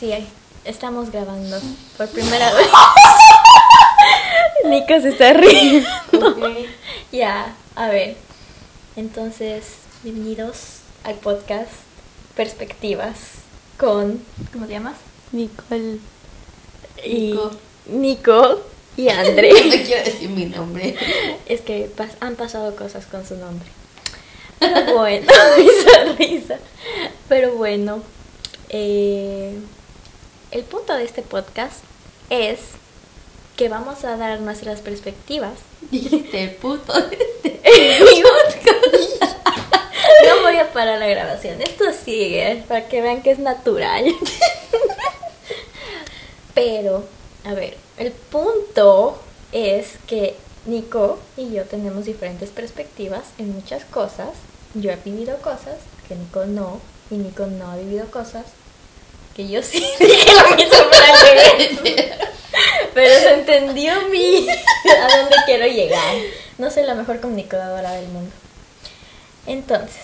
Sí, estamos grabando por primera vez. Nico se está riendo. Ya, a ver. Entonces, bienvenidos al podcast Perspectivas con. ¿Cómo te llamas? Nicole. Y Nico. Nico y André. No quiero decir mi nombre. es que pas- han pasado cosas con su nombre. Pero bueno, risa, risa. Pero bueno, eh, el punto de este podcast es que vamos a dar nuestras perspectivas. Dijiste el puto. No voy a parar la grabación, esto sigue para que vean que es natural. Pero, a ver, el punto es que Nico y yo tenemos diferentes perspectivas en muchas cosas. Yo he vivido cosas que Nico no, y Nico no ha vivido cosas que yo sí dije revés. Pero se entendió mi a dónde quiero llegar. No soy la mejor comunicadora del mundo. Entonces,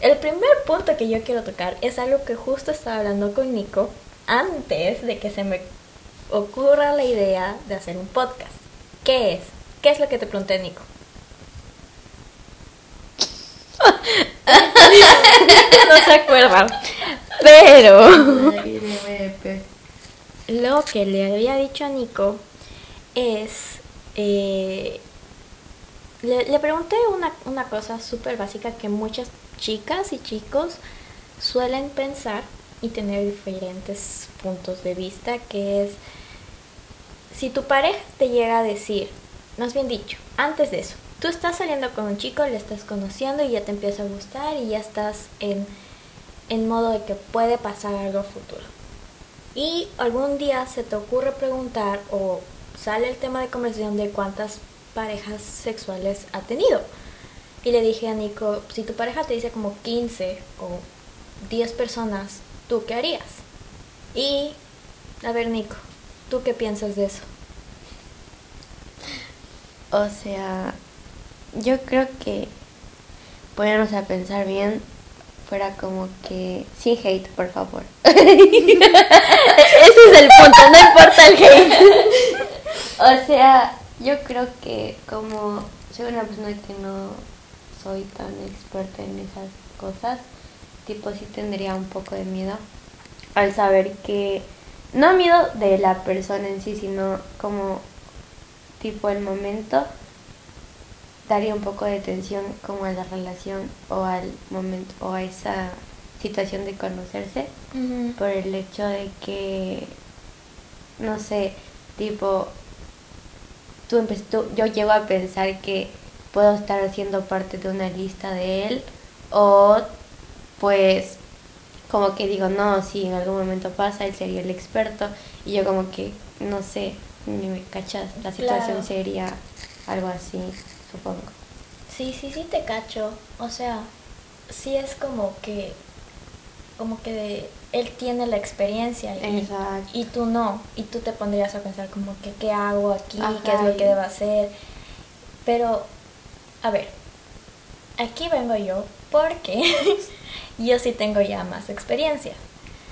el primer punto que yo quiero tocar es algo que justo estaba hablando con Nico antes de que se me ocurra la idea de hacer un podcast. ¿Qué es? ¿Qué es lo que te pregunté, Nico? no se acuerdan. Pero. Lo que le había dicho a Nico es... eh, le, le pregunté una, una cosa súper básica que muchas chicas y chicos suelen pensar y tener diferentes puntos de vista, que es si tu pareja te llega a decir, más bien dicho, antes de eso, tú estás saliendo con un chico, le estás conociendo y ya te empieza a gustar y ya estás en, en modo de que puede pasar algo futuro. Y algún día se te ocurre preguntar o sale el tema de conversación de cuántas parejas sexuales ha tenido. Y le dije a Nico, si tu pareja te dice como 15 o 10 personas, ¿tú qué harías? Y, a ver Nico, ¿tú qué piensas de eso? O sea, yo creo que ponernos a pensar bien fuera como que sin hate, por favor. Ese es el punto, no importa el hate. O sea, yo creo que como soy una persona que no soy tan experta en esas cosas, tipo sí tendría un poco de miedo al saber que no miedo de la persona en sí, sino como tipo el momento daría un poco de tensión como a la relación o al momento o a esa situación de conocerse por el hecho de que no sé tipo tú, tú- yo llego a pensar que puedo estar haciendo parte de una lista de él o pues como que digo no si en algún momento pasa él sería el experto y yo como que no sé ni me cachas la situación Claro. sería algo así supongo Sí, sí, sí te cacho. O sea, sí es como que, como que de- él tiene la experiencia y, y tú no. Y tú te pondrías a pensar como que qué hago aquí, Ajá, qué es lo que debo hacer. Pero, a ver, aquí vengo yo porque yo sí tengo ya más experiencia.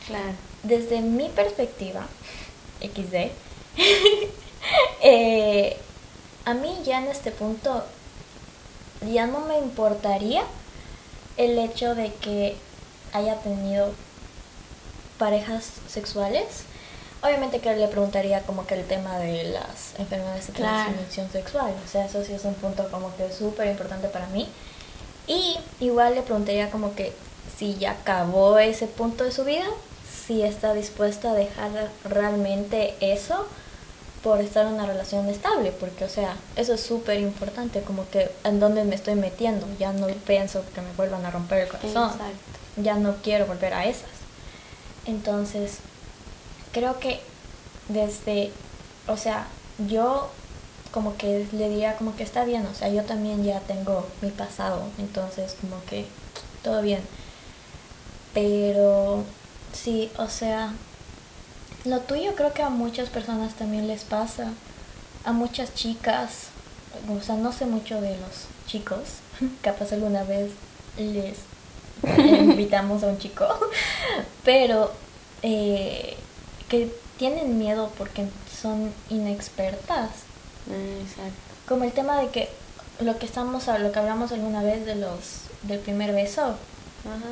claro Desde mi perspectiva, XD, eh, a mí ya en este punto ya no me importaría el hecho de que haya tenido parejas sexuales. Obviamente que le preguntaría como que el tema de las enfermedades de Claro. transmisión sexual. O sea, eso sí es un punto como que súper importante para mí. Y igual le preguntaría como que si ya acabó ese punto de su vida, si está dispuesta a dejar realmente eso por estar en una relación estable, porque o sea, eso es súper importante, como que en dónde me estoy metiendo, ya no pienso que me vuelvan a romper el corazón, exacto ya no quiero volver a esas. Entonces, creo que desde, o sea, yo como que le diría como que está bien, o sea, yo también ya tengo mi pasado, entonces como que todo bien. Pero sí, o sea, lo tuyo creo que a muchas personas también les pasa, a muchas chicas, o sea, no sé mucho de los chicos, capaz alguna vez les invitamos a un chico, pero eh, que tienen miedo porque son inexpertas. Exacto. Como el tema de que lo que estamos lo que hablamos alguna vez de los del primer beso. Ajá.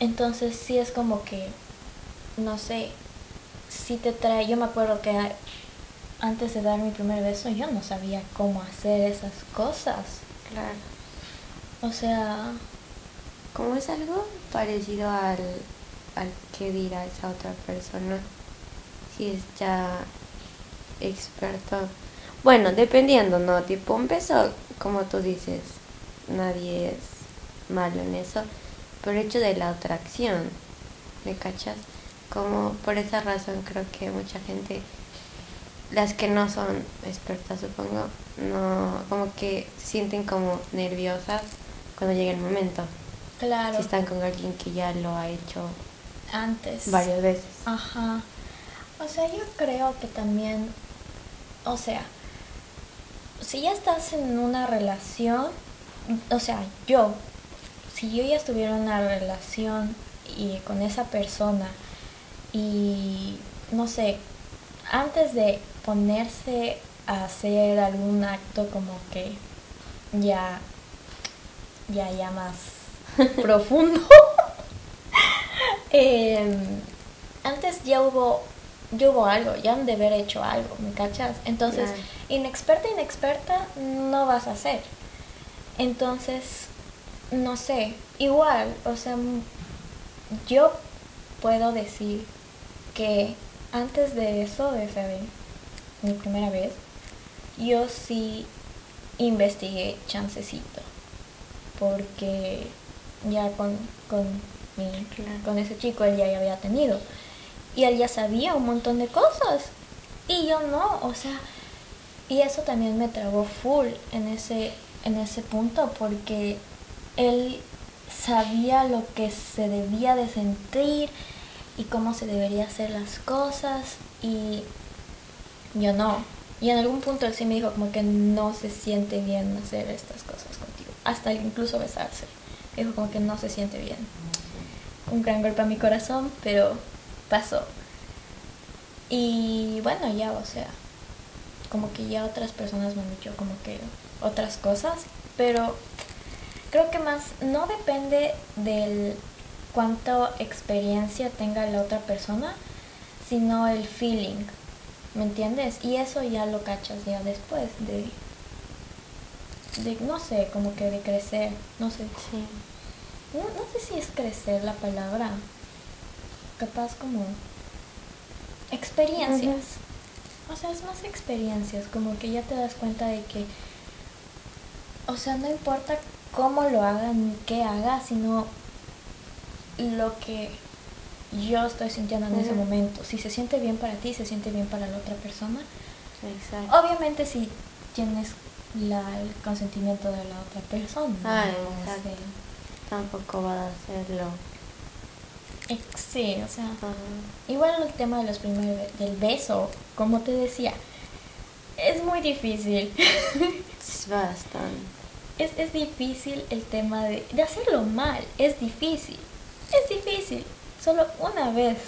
Entonces sí es como que no sé, si te trae, yo me acuerdo que antes de dar mi primer beso yo no sabía cómo hacer esas cosas. Claro. O sea, Como es algo parecido al, al que dirá esa otra persona. Si es ya experto. Bueno, dependiendo, ¿no? Tipo un beso, como tú dices, nadie es malo en eso. Por hecho de la atracción, ¿me cachas? Como por esa razón creo que mucha gente, las que no son expertas supongo, no, como que se sienten como nerviosas cuando llega el momento. claro, Si están con alguien que ya lo ha hecho antes. varias veces. Ajá. O sea, yo creo que también, o sea, si ya estás en una relación, o sea, yo, si yo ya estuviera en una relación y con esa persona y no sé, antes de ponerse a hacer algún acto como que ya ya ya más profundo em, antes ya hubo ya hubo algo ya han de haber hecho algo me cachas entonces Claro. inexperta inexperta no vas a hacer entonces no sé igual o sea yo puedo decir que antes de eso de esa vez mi primera vez yo sí investigué chancecito porque ya con, con, mi, Claro. con ese chico él ya había tenido y él ya sabía un montón de cosas y yo no, o sea, y eso también me trabó full en ese, en ese punto porque él sabía lo que se debía de sentir y cómo se debería hacer las cosas y yo no. Y en algún punto él sí me dijo como que no se siente bien hacer estas cosas contigo. Hasta incluso besarse. Me dijo como que no se siente bien. Un gran golpe a mi corazón, pero pasó. Y bueno, ya, o sea, como que ya otras personas me han dicho como que otras cosas, pero creo que más no depende del cuánta experiencia tenga la otra persona, sino el feeling, ¿me entiendes? Y eso ya lo cachas ya después de, de no sé, como que de crecer, no sé, Sí. no, no sé si es crecer la palabra, capaz como experiencias. O sea, es más experiencias, como que ya te das cuenta de que, o sea, no importa cómo lo haga ni qué haga, sino lo que yo estoy sintiendo en ese momento. Si se siente bien para ti, se siente bien para la otra persona. Exacto. Obviamente si tienes la, el consentimiento de la otra persona. Ah, exacto. sea, Tampoco va a hacerlo. ex- sí, o sea, igual el tema de los primeros del beso, como te decía, es muy difícil. Es bastante. es, es difícil el tema de, de hacerlo mal, es difícil. Es difícil, solo una vez.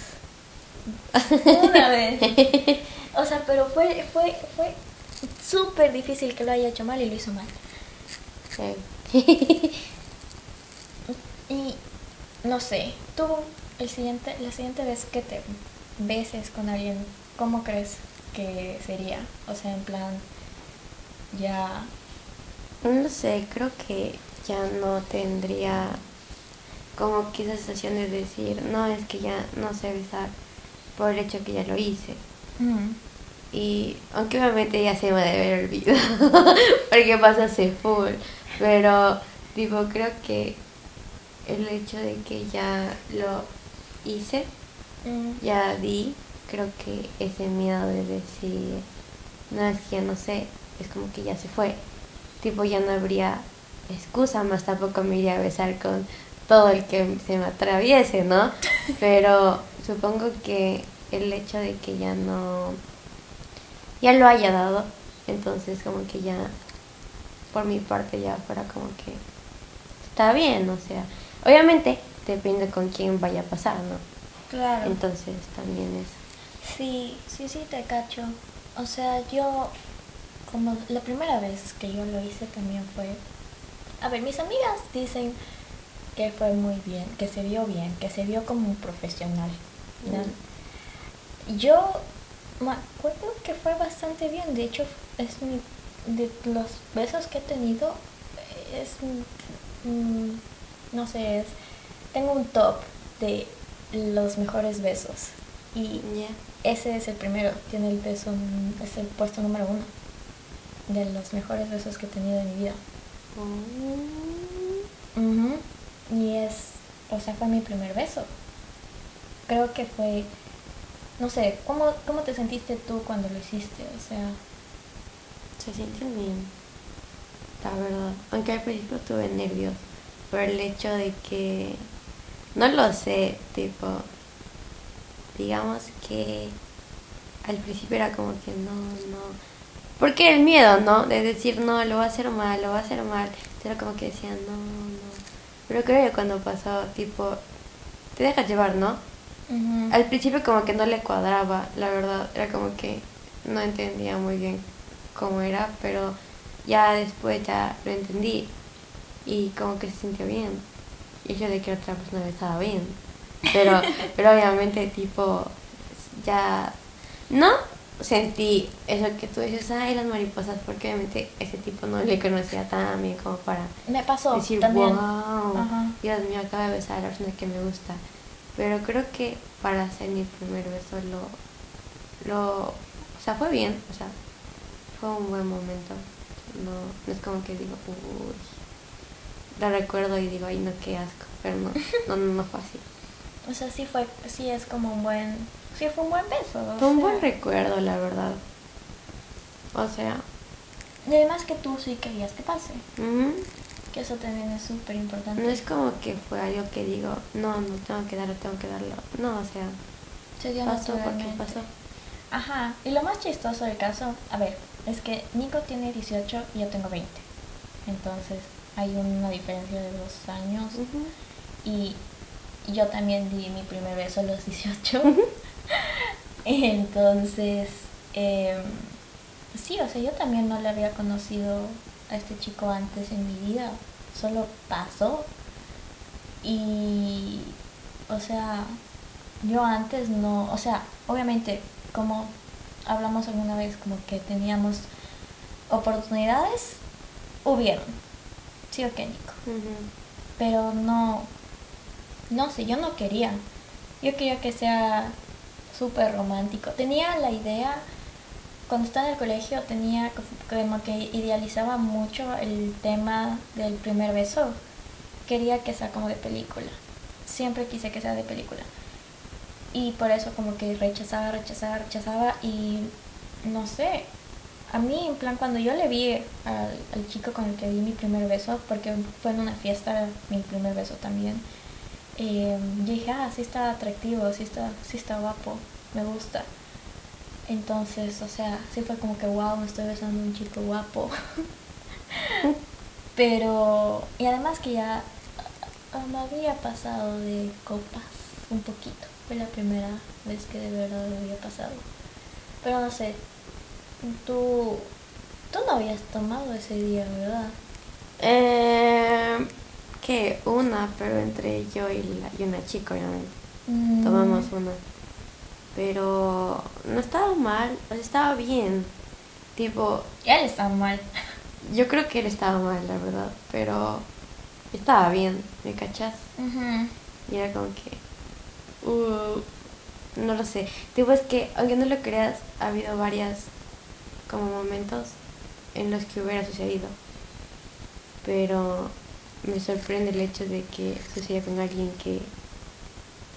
Una vez. O sea, pero fue fue fue súper difícil que lo haya hecho mal y lo hizo mal. Sí. Y no sé, tú el siguiente, la siguiente vez que te beses con alguien, ¿cómo crees que sería? O sea, en plan, ya... No sé, creo que ya no tendría como que esa sensación de decir, no, es que ya no sé besar por el hecho que ya lo hice. mm, Y aunque obviamente ya se me debe haber olvidado, porque pasa hace full, pero tipo creo que el hecho de que ya lo hice, mm, ya di, creo que ese miedo de decir, no es que ya no sé, es como que ya se fue. Tipo ya no habría excusa, más tampoco me iría a besar con todo el que se me atraviese, ¿no? Pero supongo que el hecho de que ya no, ya lo haya dado, entonces como que ya, por mi parte ya fuera como que está bien, o sea, obviamente depende con quién vaya a pasar, ¿no? claro. Entonces también es. Sí, sí, sí, te cacho. O sea, yo, como la primera vez que yo lo hice también fue... A ver, mis amigas dicen que fue muy bien, que se vio bien, que se vio como un profesional. ¿no? Yo me acuerdo que fue bastante bien, de hecho es mi, de los besos que he tenido, es, mm, no sé, es, tengo un top de los mejores besos y ese es el primero, tiene el beso, es el puesto número uno de los mejores besos que he tenido en mi vida. Oh. Y es, o sea, fue mi primer beso. Creo que fue, no sé, ¿cómo, cómo te sentiste tú cuando lo hiciste? O sea... Se siente bien, la verdad. Aunque al principio tuve nervios por el hecho de que, no lo sé, tipo, digamos que al principio era como que no, no. Porque el miedo, ¿no? De decir, no, lo va a hacer mal, lo va a hacer mal. Era como que decía, no. Pero creo que cuando pasó, tipo, te dejas llevar, ¿no? Al principio como que no le cuadraba, la verdad, era como que no entendía muy bien cómo era, pero ya después ya lo entendí y como que se sintió bien. Y yo de que otra persona estaba bien. Pero, pero obviamente tipo ya no sentí eso que tú dices, ay, las mariposas, porque obviamente ese tipo no le conocía tan bien como para me pasó decir, también. wow, Dios mío, acaba de besar a la persona que me gusta. Pero creo que para hacer mi primer beso lo, lo, o sea, fue bien, o sea, fue un buen momento. No, no es como que digo, uy, la recuerdo y digo, ay, no, qué asco, pero no, no, no fue así. O sea, sí fue, sí es como un buen Sí, fue un buen beso. Fue un buen recuerdo, la verdad. O sea. Y además que tú sí querías que pase. Que eso también es súper importante. No es como que fue algo que digo, no, no tengo que darlo, tengo que darlo. No, o sea. Se dio pasó porque pasó. Ajá. Y lo más chistoso del caso, a ver, es que Nico tiene 18 y yo tengo 20. Entonces hay una diferencia de dos años. Y yo también di mi primer beso a los 18. Entonces, em, sí, o sea, yo también no le había conocido a este chico antes en mi vida, solo pasó. Y, o sea, yo antes no, o sea, obviamente, como hablamos alguna vez, como que teníamos oportunidades, hubieron, sí o qué, Nico. Pero no, no sé, yo no quería. Yo quería que sea súper romántico. Tenía la idea, cuando estaba en el colegio, tenía como que idealizaba mucho el tema del primer beso. Quería que sea como de película. Siempre quise que sea de película. Y por eso como que rechazaba, rechazaba, rechazaba y no sé. A mí, en plan, cuando yo le vi al, al chico con el que di mi primer beso, porque fue en una fiesta mi primer beso también, eh, dije, ah, sí está atractivo, sí está, sí está guapo, me gusta. Entonces, o sea, sí fue como que, wow, me estoy besando a un chico guapo. Pero, y además que ya ah, me había pasado de copas un poquito. Fue la primera vez que de verdad lo había pasado. Pero no sé, tú, tú no habías tomado ese día, ¿verdad? Eh, que una, pero entre yo y, y una chica, obviamente. Mm. Tomamos una. Pero no estaba mal, estaba bien. Tipo. Él estaba mal. Yo creo que él estaba mal, la verdad. Pero estaba bien, ¿me cachas? Y era como que. Uh, no lo sé. Tipo, es que, aunque no lo creas, ha habido varias como momentos en los que hubiera sucedido. Pero me sorprende el hecho de que suceda con alguien que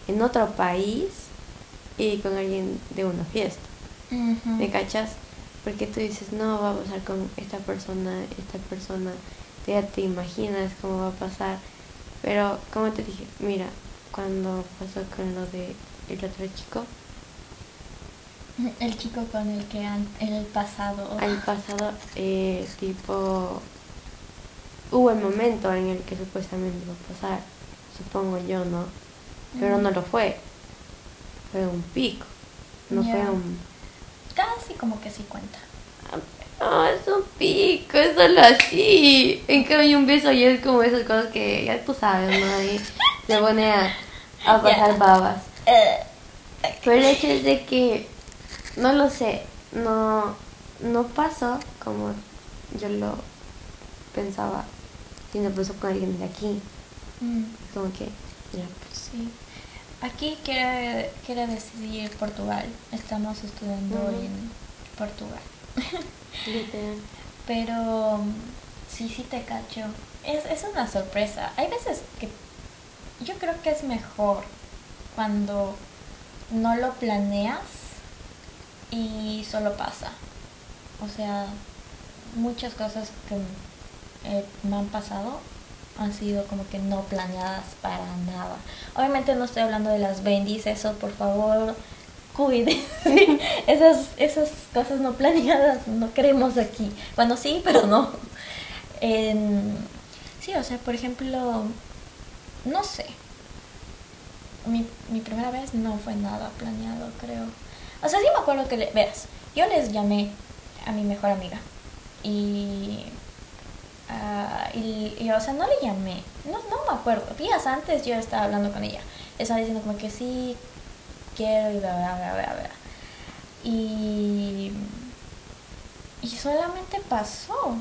en otro país y con alguien de una fiesta. ¿Me cachas? Porque tú dices, no, va a pasar con esta persona, esta persona, ya te imaginas cómo va a pasar. Pero, como te dije, mira, cuando pasó con lo de el otro chico. El chico con el que han, el pasado. El pasado, eh, tipo, hubo el momento en el que supuestamente iba a pasar, supongo yo, ¿no? Pero no lo fue. Fue un pico. No fue un... Casi como que sí cuenta. Ah, es un pico, es solo así. En cambio, un beso ya es como esas cosas que ya tú sabes, ¿no? Ahí se pone a, a pasar babas. Eh, Pero el hecho es de que, no lo sé, no, no pasó como yo lo pensaba, sino pasó con alguien de aquí. mm, Como que, ya, sí. Aquí quiere, quiere decir Portugal. Estamos estudiando Ujú. en Portugal. literal. Pero mm, sí, sí te cacho. Es, es una sorpresa. Hay veces que yo creo que es mejor cuando no lo planeas y solo pasa. O sea, muchas cosas que eh, me han pasado han sido como que no planeadas para nada. Obviamente no estoy hablando de las bendis, eso por favor, cuide. esas, esas cosas no planeadas no queremos aquí. Bueno, sí, pero no. Sí, o sea, por ejemplo, no sé. Mi, mi primera vez no fue nada planeado, creo. O sea, sí me acuerdo que, le, veas, yo les llamé a mi mejor amiga y Ah, y, y, o sea, no le llamé, no, no me acuerdo. Días antes yo estaba hablando con ella. Estaba diciendo como que sí, quiero y bla, bla, bla, bla, bla. Y, y solamente pasó.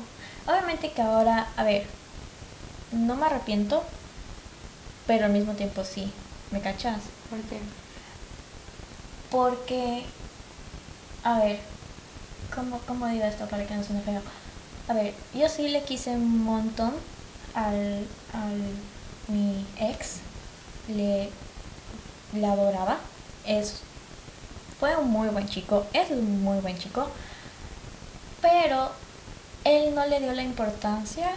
Obviamente que ahora, a ver, no me arrepiento, pero al mismo tiempo sí. ¿Me cachas? ¿Por qué? Porque, a ver, ¿cómo, cómo digo esto para que no suene feo? A ver, yo sí le quise un montón al, al mi ex, le, le adoraba, es, fue un muy buen chico, es un muy buen chico, pero él no le dio la importancia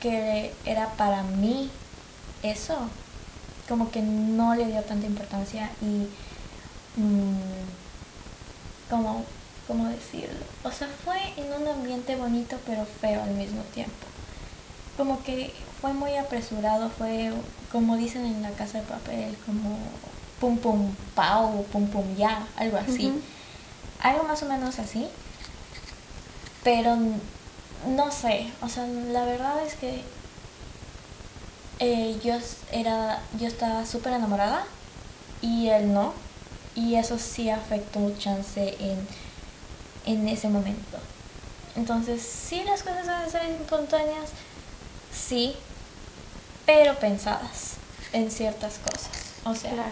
que era para mí eso, como que no le dio tanta importancia y mm, como ¿cómo decirlo? O sea, fue en un ambiente bonito pero feo al mismo tiempo. Como que fue muy apresurado, fue como dicen en la casa de papel, como pum pum pau, pum pum ya, algo así. Algo más o menos así. Pero no sé, o sea, la verdad es que eh, yo era yo estaba súper enamorada y él no. Y eso sí afectó un chance en, en ese momento. Entonces, sí, las cosas deben ser espontáneas, sí, pero pensadas en ciertas cosas. O sea, Claro.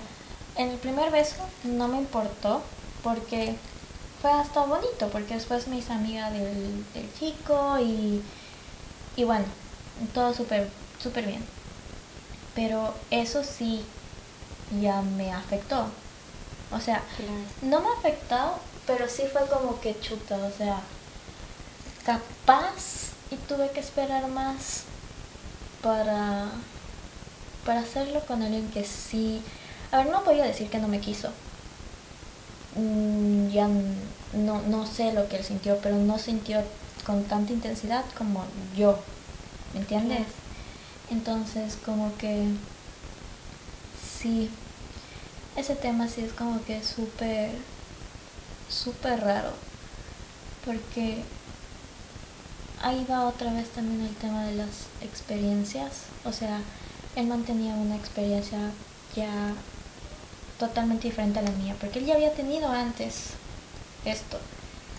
en el primer beso no me importó porque fue hasta bonito, porque después me hice amiga del, del chico y, y bueno, todo súper súper bien. Pero eso sí ya me afectó. O sea, Claro. no me ha afectado, pero sí fue como que chuta, o sea, capaz y tuve que esperar más para para hacerlo con alguien que sí, a ver, no voy a decir que no me quiso. Mm, ya no no sé lo que él sintió, pero no sintió con tanta intensidad como yo. ¿Me entiendes? Entonces, como que sí ese tema sí es como que súper, súper raro. Porque ahí va otra vez también el tema de las experiencias. O sea, él mantenía una experiencia ya totalmente diferente a la mía. Porque él ya había tenido antes esto.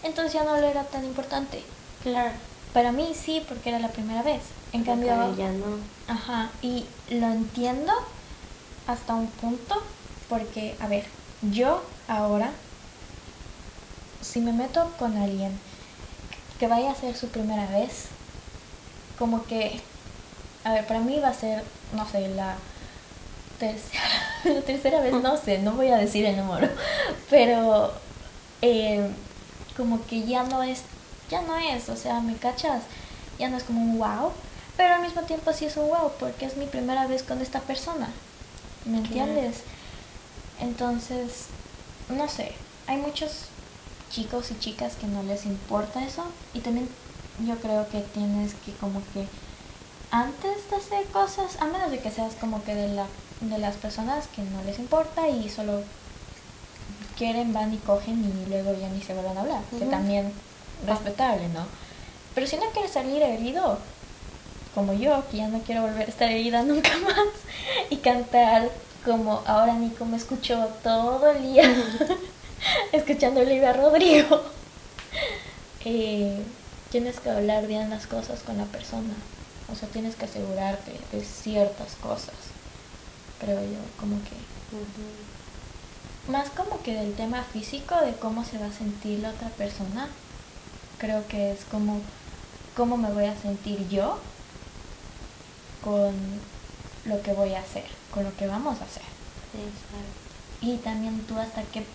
Entonces ya no le era tan importante. Claro. Para mí sí, porque era la primera vez. En Pero cambio, para ella no. Ajá, y lo entiendo hasta un punto porque, a ver, yo ahora, si me meto con alguien que vaya a ser su primera vez, como que, a ver, para mí va a ser, no sé, la tercera, la tercera vez, no sé, no voy a decir el número, pero eh, como que ya no es, ya no es, o sea, ¿me cachas? Ya no es como un wow, pero al mismo tiempo sí es un wow, porque es mi primera vez con esta persona, ¿me entiendes? Entonces, no sé, hay muchos chicos y chicas que no les importa eso y también yo creo que tienes que como que antes de hacer cosas, a menos de que seas como que de la de las personas que no les importa y solo quieren, van y cogen y luego ya ni se vuelven a hablar. Que también respetable, ¿no? Pero si no quieres salir herido, como yo, que ya no quiero volver a estar herida nunca más, y cantar como ahora Nico me escuchó todo el día, escuchando Olivia Rodrigo, eh, tienes que hablar bien las cosas con la persona. O sea, tienes que asegurarte de ciertas cosas, creo yo, como que más como que del tema físico, de cómo se va a sentir la otra persona. Creo que es como cómo me voy a sentir yo con lo que voy a hacer, con lo que vamos a hacer. Exacto. Y también tú hasta qué,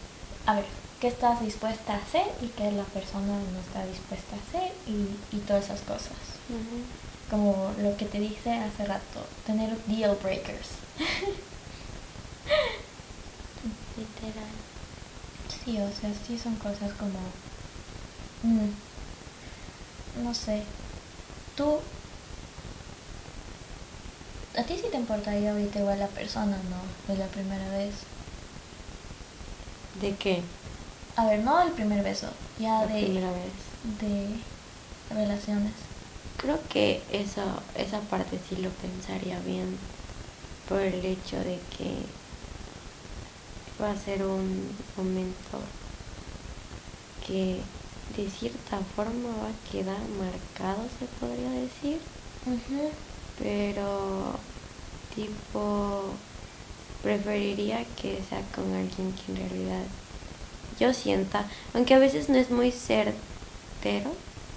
a ver, qué estás dispuesta a hacer y qué la persona no está dispuesta a hacer y, y todas esas cosas. Como lo que te dije hace rato, tener deal breakers. Literal. Sí, o sea, sí son cosas como... mm, no sé. Tú... A ti sí te importaría ahorita igual la persona, ¿no? De la primera vez. ¿De qué? A ver, no el primer beso, ya La de, primera vez. de relaciones. Creo que eso, esa parte sí lo pensaría bien por el hecho de que va a ser un momento que de cierta forma va a quedar marcado, se podría decir, pero tipo preferiría que sea con alguien que en realidad yo sienta, aunque a veces no es muy certero,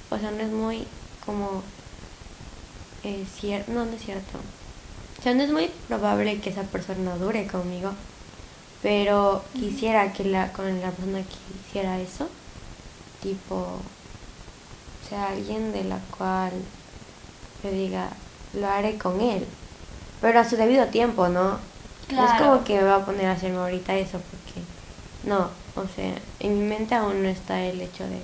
o sea, no es muy como cierto, no, no es cierto. O sea, no es muy probable que esa persona dure conmigo, pero quisiera que la con la persona que hiciera eso, tipo, o sea, alguien de la cual yo diga, lo haré con él, pero a su debido tiempo, ¿no? No es como que me va a poner a hacerme ahorita eso, porque no, o sea, en mi mente aún no está el hecho de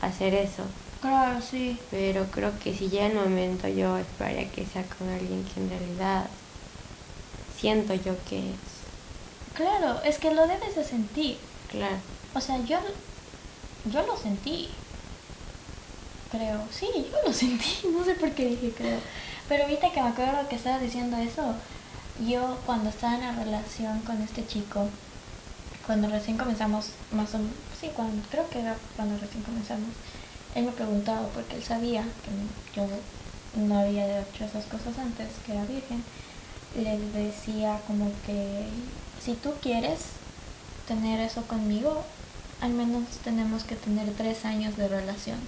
hacer eso. Claro, sí. Pero creo que si llega el momento yo esperaría que sea con alguien que en realidad siento yo que es. Claro, es que lo debes de sentir. Claro. O sea, yo, yo lo sentí. Creo. Sí, yo lo sentí. No sé por qué dije creo. Pero ahorita que me acuerdo que estabas diciendo eso, yo cuando estaba en la relación con este chico, cuando recién comenzamos, más o menos, sí, cuando, creo que era cuando recién comenzamos, él me preguntaba, porque él sabía que yo no había hecho esas cosas antes, que era virgen, le decía como que si tú quieres tener eso conmigo, al menos tenemos que tener tres años de relación.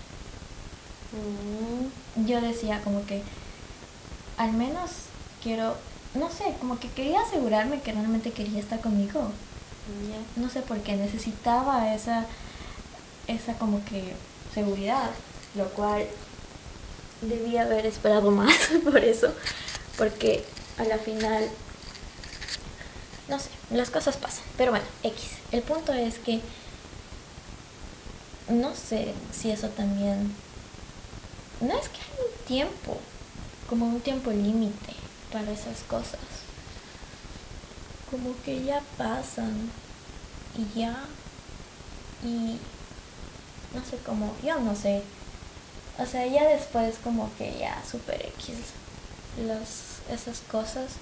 Mm, Yo decía como que al menos quiero, no sé, como que quería asegurarme que realmente quería estar conmigo. No sé por qué necesitaba esa, esa como que seguridad, lo cual debía haber esperado más por eso, porque a la final, no sé, las cosas pasan, pero bueno, X. El punto es que no sé si eso también, no es que hay un tiempo, como un tiempo límite para esas cosas. Como que ya pasan y ya y no sé cómo yo no sé. O sea ya después como que ya super x las esas cosas.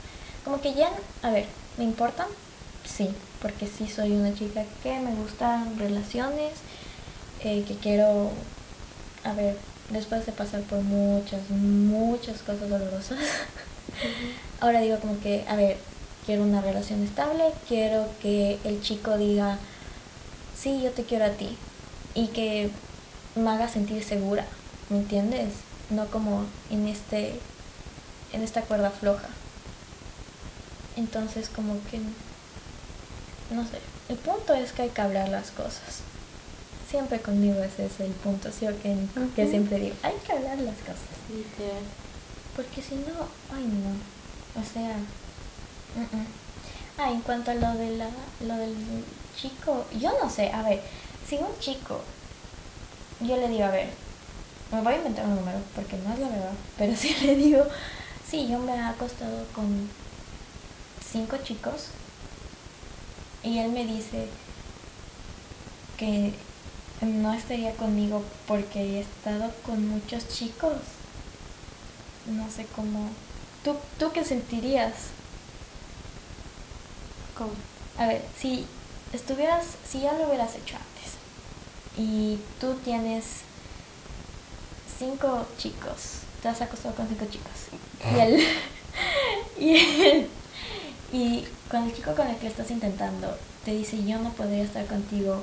Como que ya a ver me importan sí porque sí soy una chica que me gustan relaciones eh, que quiero a ver después de pasar por muchas muchas cosas dolorosas ahora digo como que, a ver, quiero una relación estable, quiero que el chico diga, sí, yo te quiero a ti, y que me haga sentir segura, ¿me entiendes? No como en este, en esta cuerda floja. Entonces como que, no sé, el punto es que hay que hablar las cosas. Siempre conmigo ese es el punto, ¿sí o? Que Ujú. siempre digo, hay que hablar las cosas. Literal. Porque si no, ay no. O sea. Ah, en cuanto a lo de la, lo del chico, yo no sé, a ver, si un chico, yo le digo, a ver, me voy a inventar un número, porque no es la verdad, pero si le digo, sí, yo me he acostado con cinco chicos, y él me dice, que no estaría conmigo porque he estado con muchos chicos. No sé cómo. ¿Tú, tú qué sentirías? ¿Cómo? A ver, si estuvieras, si ya lo hubieras hecho antes y tú tienes cinco chicos, te has acostado con cinco chicos y el, y, el- y con el chico con el que estás intentando te dice yo no podría estar contigo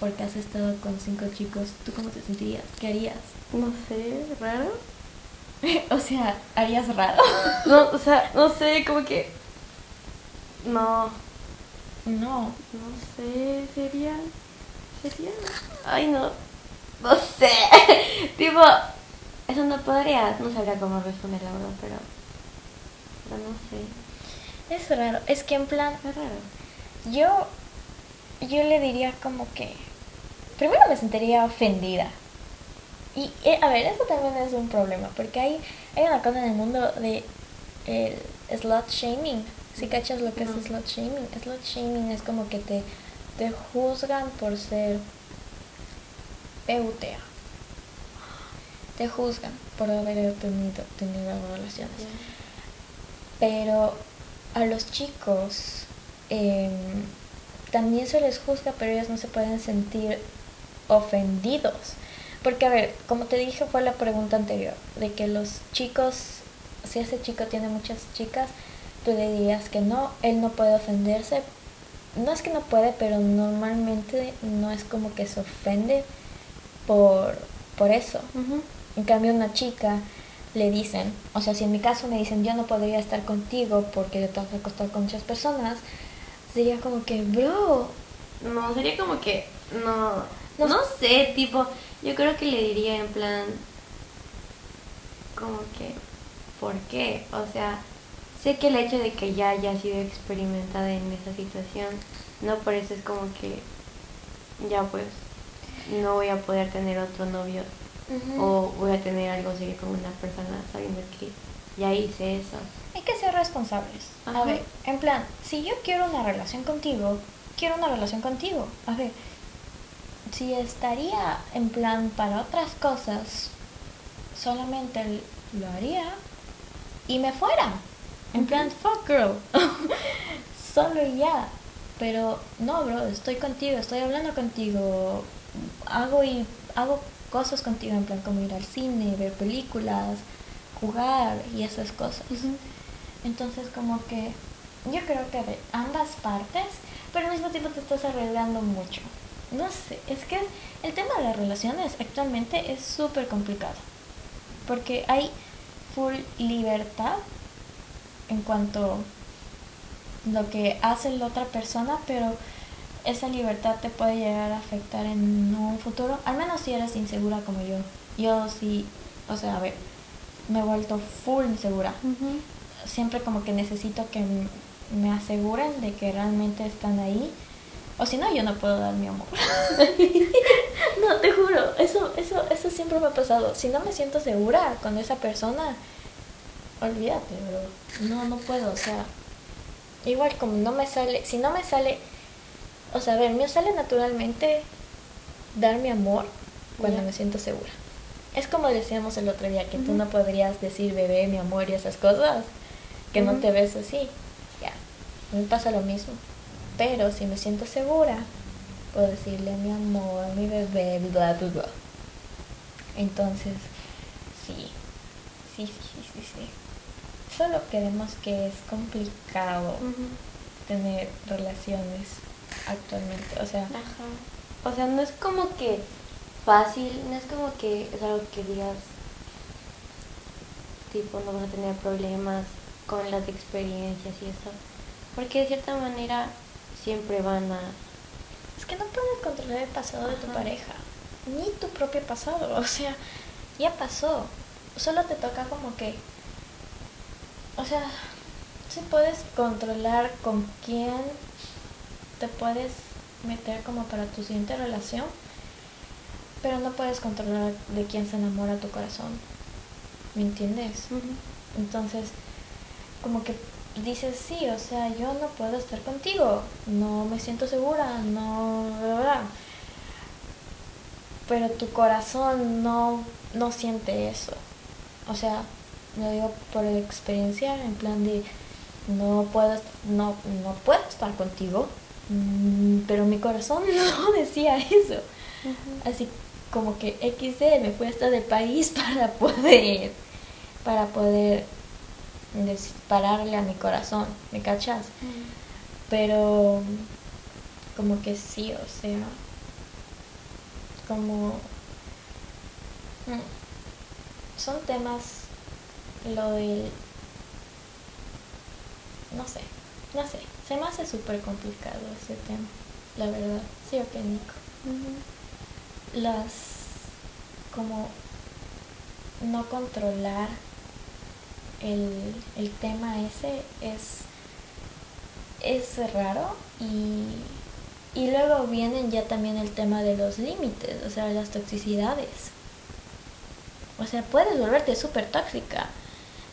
porque has estado con cinco chicos, ¿tú cómo te sentirías? ¿Qué harías? No sé, raro. o sea, ¿harías raro? No, o sea, no sé, como que. No, no. no sé, sería. Sería. Ay, no. No sé. tipo, eso no podría. No sabría cómo responder, la verdad, pero. Pero no sé. Es raro, es que en plan, Es raro. Yo, yo le diría como que, primero me sentiría ofendida. Y, eh, a ver, eso también es un problema, porque hay, hay una cosa en el mundo de el slut shaming. Si cachas lo que No. es slut shaming? Slut shaming es como que te, te juzgan por ser PUTA. Te juzgan por haber tenido, tenido relaciones. Pero a los chicos em, también se les juzga, pero ellos no se pueden sentir ofendidos. Porque, a ver, como te dije, fue la pregunta anterior, de que los chicos, si ese chico tiene muchas chicas, tú le dirías que no, él no puede ofenderse. No es que no puede, pero normalmente no es como que se ofende por, por eso. En cambio, una chica le dicen, o sea, si en mi caso me dicen yo no podría estar contigo porque te vas a acostar con muchas personas, sería como que, bro, No, sería como que. No. No No, sé, tipo. Yo creo que le diría en plan. Como que. ¿Por qué? O sea. Sé que el hecho de que ya haya sido experimentada en esa situación. No por eso es como que. Ya pues. No voy a poder tener otro novio. O voy a tener algo serio con una persona sabiendo que ya hice eso. hay que ser responsables. A ver, en plan, si yo quiero una relación contigo, quiero una relación contigo. A ver, si estaría en plan para otras cosas, solamente lo haría y me fuera. En plan, fuck girl. Solo y ya. Pero no, bro, estoy contigo, estoy hablando contigo. Hago y hago cosas contigo en plan como ir al cine, ver películas, jugar y esas cosas. Entonces como que yo creo que de ambas partes, pero al mismo tiempo te estás arriesgando mucho. No sé, es que el tema de las relaciones actualmente es súper complicado. Porque hay full libertad en cuanto lo que hace la otra persona, pero esa libertad te puede llegar a afectar en un futuro, al menos si eres insegura como yo. Yo sí, o sea, a ver, me he vuelto full insegura siempre como que necesito que me aseguren de que realmente están ahí. O si no, yo no puedo dar mi amor. no, te juro, eso, eso, eso siempre me ha pasado. Si no me siento segura con esa persona, olvídate, bro. No, no puedo, o sea, igual como no me sale, si no me sale, o sea, a ver, me sale naturalmente dar mi amor cuando me siento segura. Es como decíamos el otro día, que tú no podrías decir bebé, mi amor y esas cosas, que no te ves así. Ya, me pasa lo mismo. Pero si me siento segura, puedo decirle mi amor, mi bebé, bla, bla, bla. Entonces, sí, sí, sí, sí, sí, sí. Solo queremos que es complicado tener relaciones actualmente. O sea, Ajá. O sea, no es como que fácil, no es como que es algo que digas, tipo, no vas a tener problemas con las experiencias y eso. Porque de cierta manera siempre van a... es que no puedes controlar el pasado de tu pareja, ni tu propio pasado. O sea, ya pasó. Solo te toca como que, o sea, sí puedes controlar con quién te puedes meter como para tu siguiente relación, pero no puedes controlar de quién se enamora tu corazón. ¿Me entiendes? Entonces, como que dices, sí, o sea, yo no puedo estar contigo, no me siento segura, no, bla, bla, bla". pero tu corazón no, no siente eso. O sea, lo digo por experiencia, en plan de no puedo, no, no puedo estar contigo, mm, pero mi corazón no decía eso. Así como que XD me fui hasta del país para poder, para poder dispararle a mi corazón, ¿me cachas? Pero como que sí, o sea, como mm, son temas lo del no sé, no sé, se me hace súper complicado ese tema, la verdad, sí o qué Nico. Las como no controlar el, el tema ese es, es raro y, y luego vienen ya también el tema de los límites, o sea, las toxicidades. O sea, puedes volverte súper tóxica.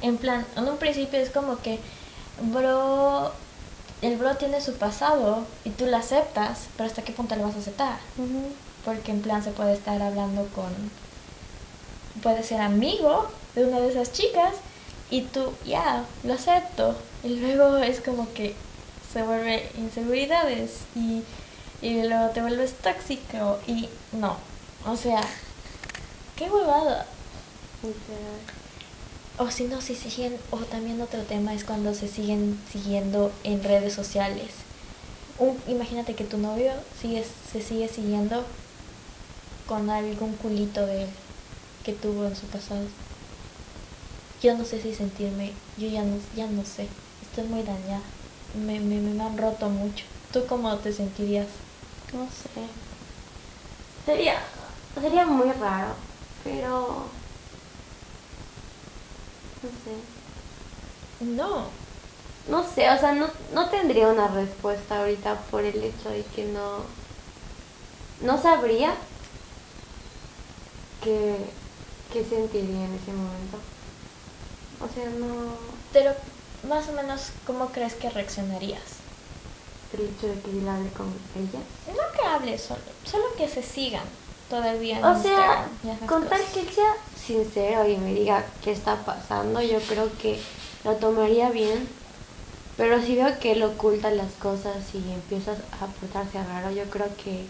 En plan, en un principio es como que, bro, el bro tiene su pasado y tú lo aceptas, pero ¿hasta qué punto lo vas a aceptar? Porque en plan se puede estar hablando con, puede ser amigo de una de esas chicas y tú, ya, lo acepto. Y luego es como que se vuelve inseguridades y, y luego te vuelves tóxico y no. O sea, qué huevada. O si no, si siguen, o también otro tema es cuando se siguen siguiendo en redes sociales. Un, imagínate que tu novio sigue, se sigue siguiendo con algún culito de él que tuvo en su pasado yo no sé si sentirme, yo ya no, ya no sé, estoy muy dañada, me, me, me han roto mucho. ¿Tú cómo te sentirías? No sé. Sería, sería muy raro, pero... No sé. No. No sé, o sea, no, no tendría una respuesta ahorita por el hecho de que no... No sabría qué, qué sentiría en ese momento. O sea, no... Pero más o menos, ¿cómo crees que reaccionarías? El hecho de que él hable con ella. No que hable solo, solo que se sigan todavía. En o sea, con tal que él sea sincero y me diga qué está pasando, yo creo que lo tomaría bien. Pero si veo que él oculta las cosas y empieza a portarse raro, yo creo que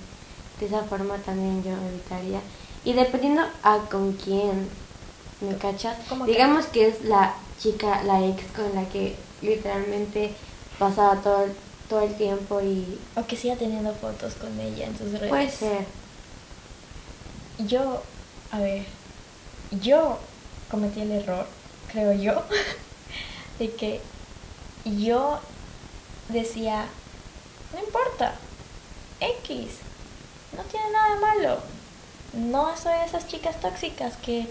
de esa forma también yo evitaría. Y dependiendo a con quién ¿me cachas? Digamos que? es la chica, la ex con la que literalmente pasaba todo, todo el tiempo y... O que siga teniendo fotos con ella en sus redes. Puede ser. Yo, a ver, yo cometí el error, creo yo, de que yo decía, no importa, X, no tiene nada de malo. No soy esas chicas tóxicas que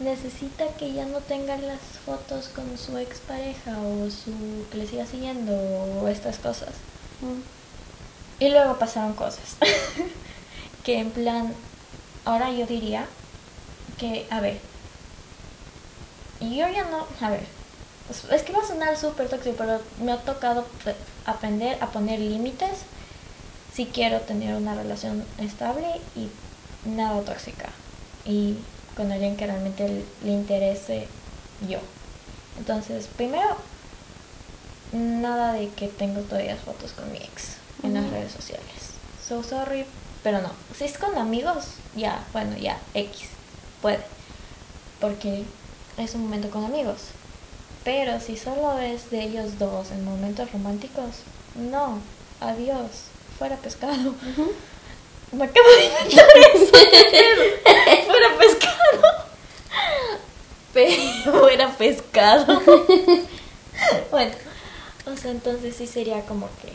necesita que ya no tenga las fotos con su expareja o su que le siga siguiendo o estas cosas. Mm. Y luego pasaron cosas. que en plan, ahora yo diría que, a ver, yo ya no, a ver, es que va a sonar súper tóxico, pero me ha tocado aprender a poner límites si quiero tener una relación estable y nada tóxica. Y con alguien que realmente le interese yo. Entonces, primero, nada de que tengo todavía fotos con mi ex en las redes sociales. So sorry, pero no. Si es con amigos, ya, bueno, ya, X, puede. Porque es un momento con amigos. Pero si solo es de ellos dos en momentos románticos, no, adiós, fuera pescado. Me acabo de inventar eso. Fuera pescado. Pero era pescado. bueno, o sea, entonces sí sería como que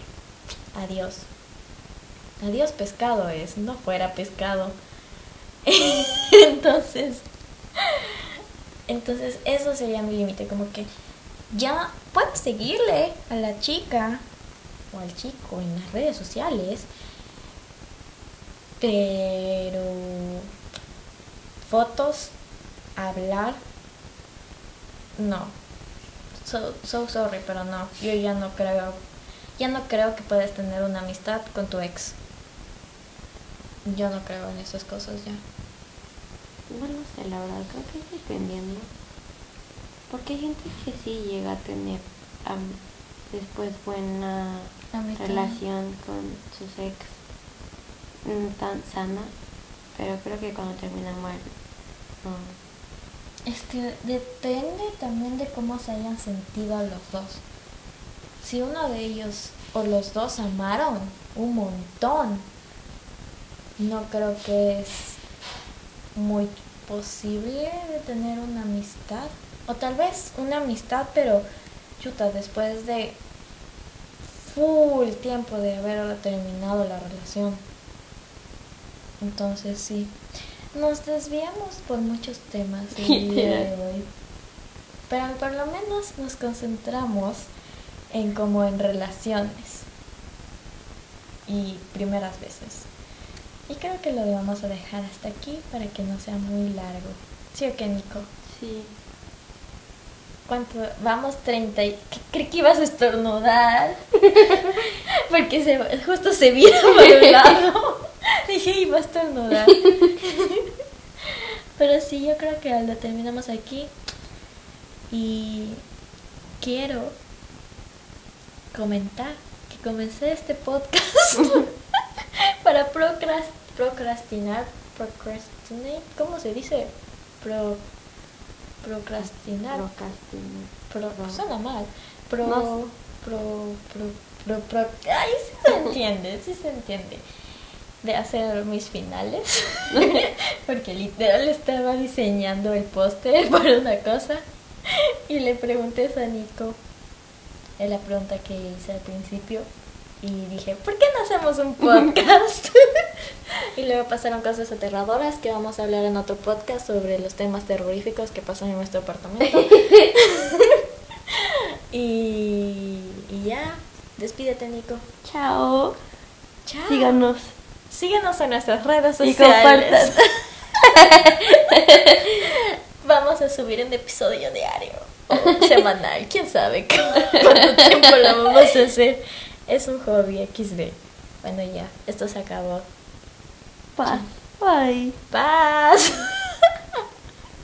adiós. Adiós pescado es, no fuera pescado. entonces, entonces eso sería mi límite, como que ya puedes seguirle a la chica o al chico en las redes sociales pero fotos, hablar, no. So, so sorry, pero no. Yo ya no creo, ya no creo que puedas tener una amistad con tu ex. yo no creo en esas cosas ya. Bueno, no sé, la verdad, creo que es dependiendo. Porque hay gente que sí llega a tener después buena relación con sus ex, mm, tan sana, pero creo que cuando terminan mal, no. Es que depende también de cómo se hayan sentido los dos. Si uno de ellos o los dos amaron un montón, no creo que es muy posible de tener una amistad. O tal vez una amistad, pero chuta, después de full tiempo de haber terminado la relación. Entonces sí, nos desviamos por muchos temas el día de hoy. Pero por lo menos nos concentramos en como en relaciones y primeras veces. Y creo que lo vamos a dejar hasta aquí para que no sea muy largo. ¿Sí o qué, Nico? Sí. ¿Cuánto? Vamos 30 y... ¿Qué- Creí que ibas a estornudar. Porque se, justo se vira por un lado. Dije, iba a estornudar. Pero sí, yo creo que lo terminamos aquí. Y quiero comentar que comencé este podcast para procras- procrastinar. Procrastinate. ¿Cómo se dice? Pro, procrastinar. Procrastinar. Pro, Pro- suena mal. Pro, No pro, pro, pro, pro, ay, sí se entiende, sí se entiende. De hacer mis finales. Porque literal estaba diseñando el póster por una cosa. Y le pregunté a Nico. Es la pregunta que hice al principio. Y dije, ¿por qué no hacemos un podcast? y luego pasaron cosas aterradoras que vamos a hablar en otro podcast sobre los temas terroríficos que pasan en nuestro apartamento. y, y ya, despídete Nico. Chao. Chao. Síganos. Síguenos en nuestras redes Y sociales. compartan. Vamos a subir un episodio diario o semanal, quién sabe cu- cuánto tiempo lo vamos a hacer. Es un hobby XD. Bueno, ya, esto se acabó. Paz. Bye. Paz.